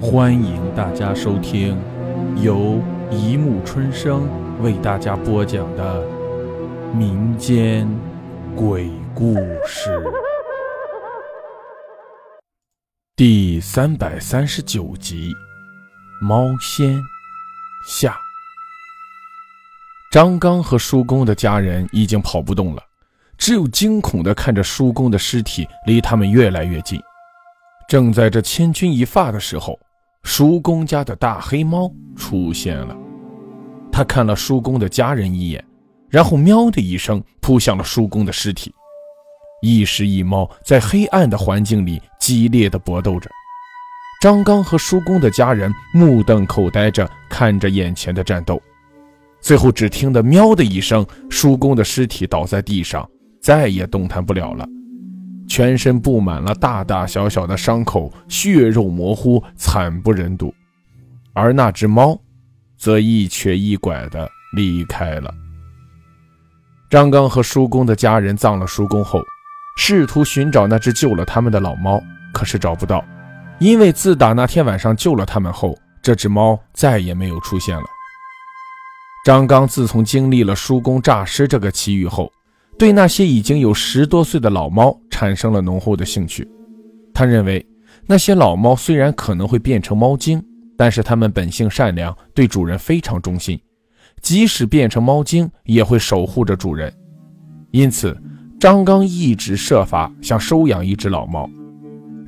欢迎大家收听由一木春生为大家播讲的民间鬼故事第三百三十九集《猫仙下》。张刚和叔公的家人已经跑不动了，只有惊恐地看着叔公的尸体离他们越来越近。正在这千钧一发的时候。叔公家的大黑猫出现了，他看了叔公的家人一眼，然后喵的一声扑向了叔公的尸体。一尸一猫在黑暗的环境里激烈的搏斗着。张刚和叔公的家人目瞪口呆着看着眼前的战斗，最后只听得喵的一声，叔公的尸体倒在地上，再也动弹不了了。全身布满了大大小小的伤口，血肉模糊，惨不忍睹。而那只猫，则一瘸一拐地离开了。张刚和叔公的家人葬了叔公后，试图寻找那只救了他们的老猫，可是找不到，因为自打那天晚上救了他们后，这只猫再也没有出现了。张刚自从经历了叔公诈尸这个奇遇后，对那些已经有十多岁的老猫产生了浓厚的兴趣。他认为，那些老猫虽然可能会变成猫精，但是它们本性善良，对主人非常忠心，即使变成猫精，也会守护着主人。因此，张刚一直设法想收养一只老猫。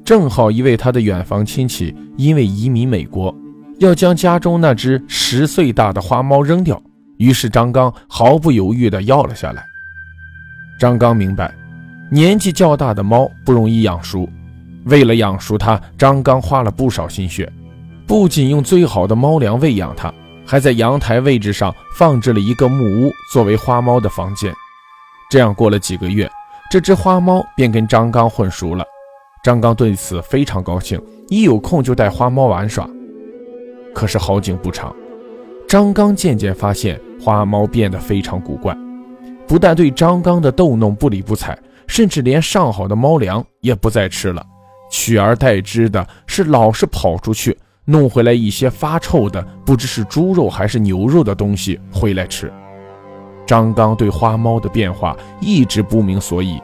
正好一位他的远房亲戚因为移民美国，要将家中那只十岁大的花猫扔掉，于是张刚毫不犹豫地要了下来。张刚明白，年纪较大的猫不容易养熟。为了养熟它，张刚花了不少心血，不仅用最好的猫粮喂养它，还在阳台位置上放置了一个木屋作为花猫的房间。这样过了几个月，这只花猫便跟张刚混熟了。张刚对此非常高兴，一有空就带花猫玩耍。可是好景不长，张刚渐渐发现花猫变得非常古怪。不但对张刚的逗弄不理不睬，甚至连上好的猫粮也不再吃了，取而代之的是老是跑出去弄回来一些发臭的，不知是猪肉还是牛肉的东西回来吃。张刚对花猫的变化一直不明所以，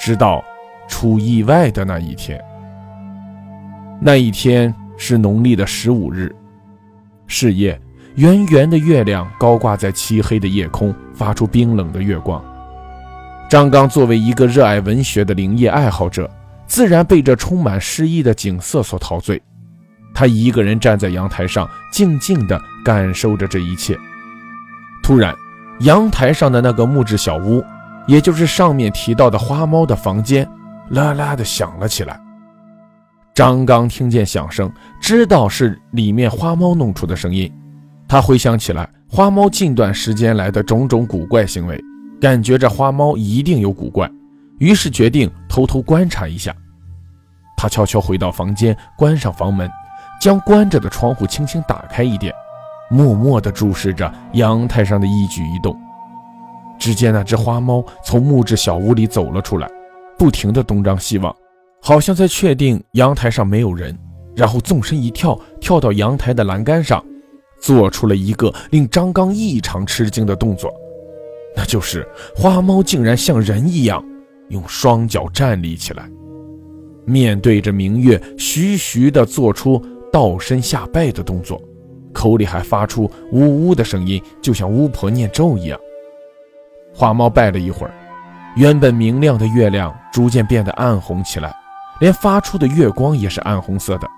直到出意外的那一天。那一天是农历的十五日，是夜。圆圆的月亮高挂在漆黑的夜空，发出冰冷的月光。张刚作为一个热爱文学的灵业爱好者，自然被这充满诗意的景色所陶醉。他一个人站在阳台上，静静地感受着这一切。突然，阳台上的那个木质小屋，也就是上面提到的花猫的房间，啦啦地响了起来。张刚听见响声，知道是里面花猫弄出的声音。他回想起来花猫近段时间来的种种古怪行为，感觉这花猫一定有古怪，于是决定偷偷观察一下。他悄悄回到房间，关上房门，将关着的窗户轻轻打开一点，默默地注视着阳台上的一举一动。只见那只花猫从木质小屋里走了出来，不停地东张西望，好像在确定阳台上没有人，然后纵身一跳，跳到阳台的栏杆上。做出了一个令张刚异常吃惊的动作，那就是花猫竟然像人一样用双脚站立起来，面对着明月，徐徐地做出倒身下拜的动作，口里还发出呜呜的声音，就像巫婆念咒一样。花猫拜了一会儿，原本明亮的月亮逐渐变得暗红起来，连发出的月光也是暗红色的。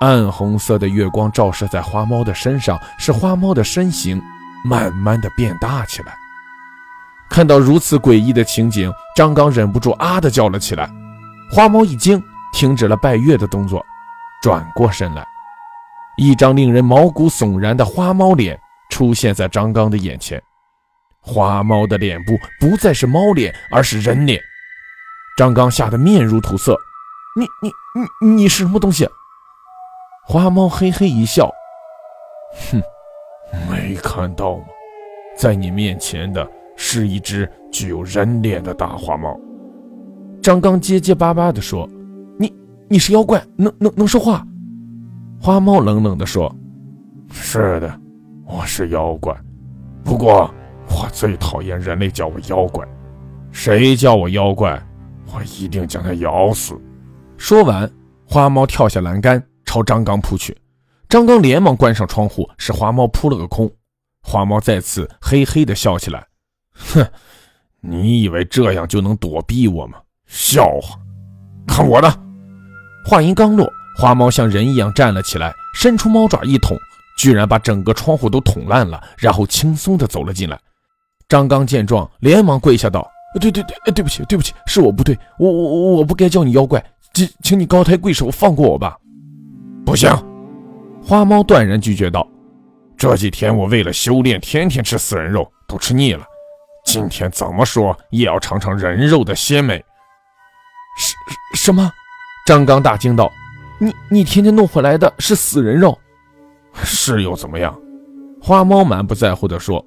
暗红色的月光照射在花猫的身上，使花猫的身形慢慢的变大起来。看到如此诡异的情景，张刚忍不住啊的叫了起来。花猫一惊，停止了拜月的动作，转过身来，一张令人毛骨悚然的花猫脸出现在张刚的眼前。花猫的脸部不再是猫脸，而是人脸。张刚吓得面如土色：“你、你、你、你是什么东西？”花猫嘿嘿一笑，哼，没看到吗？在你面前的是一只具有人脸的大花猫。张刚结结巴巴地说：“你，你是妖怪，能能能说话？”花猫冷冷地说：“是的，我是妖怪，不过我最讨厌人类叫我妖怪。谁叫我妖怪，我一定将他咬死。”说完，花猫跳下栏杆，朝张刚扑去。张刚连忙关上窗户，使花猫扑了个空。花猫再次嘿嘿地笑起来：“哼，你以为这样就能躲避我吗？笑话！看我的！”话音刚落，花猫像人一样站了起来，伸出猫爪一捅，居然把整个窗户都捅烂了，然后轻松地走了进来。张刚见状，连忙跪下道：“对对对，对不起，对不起，是我不对，我我我不该叫你妖怪。”请，请你高抬贵手放过我吧！不行，花猫断然拒绝道：“这几天我为了修炼，天天吃死人肉，都吃腻了。今天怎么说也要尝尝人肉的鲜美。”什什么？张刚大惊道：“你你天天弄回来的是死人肉？是又怎么样？”花猫满不在乎地说：“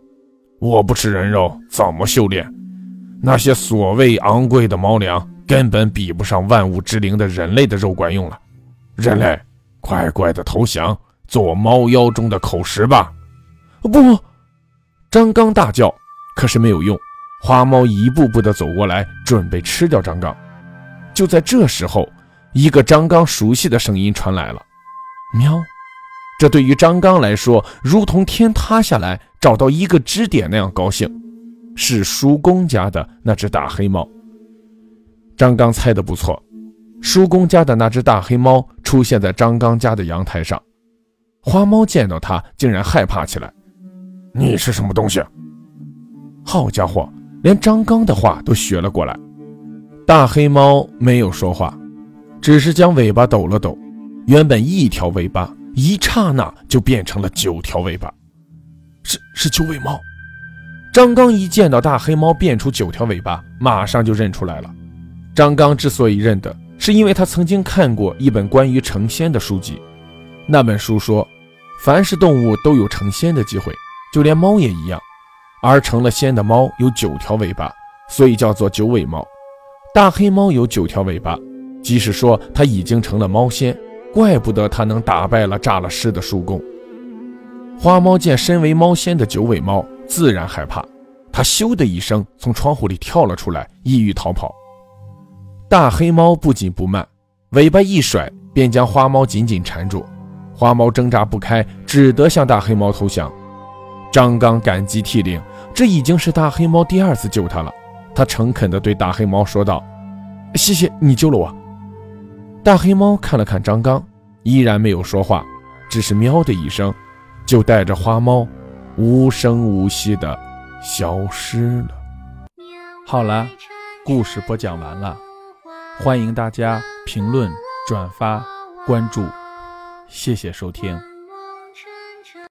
我不吃人肉，怎么修炼？那些所谓昂贵的猫粮。”根本比不上万物之灵的人类的肉管用了，人类，乖乖的投降，做猫妖中的口实吧！不，张刚大叫，可是没有用。花猫一步步的走过来，准备吃掉张刚。就在这时候，一个张刚熟悉的声音传来了：“喵！”这对于张刚来说，如同天塌下来找到一个支点那样高兴。是叔公家的那只大黑猫。张刚猜的不错，叔公家的那只大黑猫出现在张刚家的阳台上。花猫见到它，竟然害怕起来。“你是什么东西？”好家伙，连张刚的话都学了过来。大黑猫没有说话，只是将尾巴抖了抖。原本一条尾巴，一刹那就变成了九条尾巴。是是九尾猫。张刚一见到大黑猫变出九条尾巴，马上就认出来了。张刚之所以认得，是因为他曾经看过一本关于成仙的书籍。那本书说，凡是动物都有成仙的机会，就连猫也一样。而成了仙的猫有九条尾巴，所以叫做九尾猫。大黑猫有九条尾巴，即使说它已经成了猫仙，怪不得它能打败了诈了尸的叔公。花猫见身为猫仙的九尾猫，自然害怕，它咻的一声从窗户里跳了出来，意欲逃跑。大黑猫不紧不慢，尾巴一甩，便将花猫紧紧缠住。花猫挣扎不开，只得向大黑猫投降。张刚感激涕零，这已经是大黑猫第二次救他了。他诚恳地对大黑猫说道：“谢谢你救了我。”大黑猫看了看张刚，依然没有说话，只是喵的一声，就带着花猫无声无息地消失了。好了，故事播讲完了。欢迎大家评论、转发、关注，谢谢收听。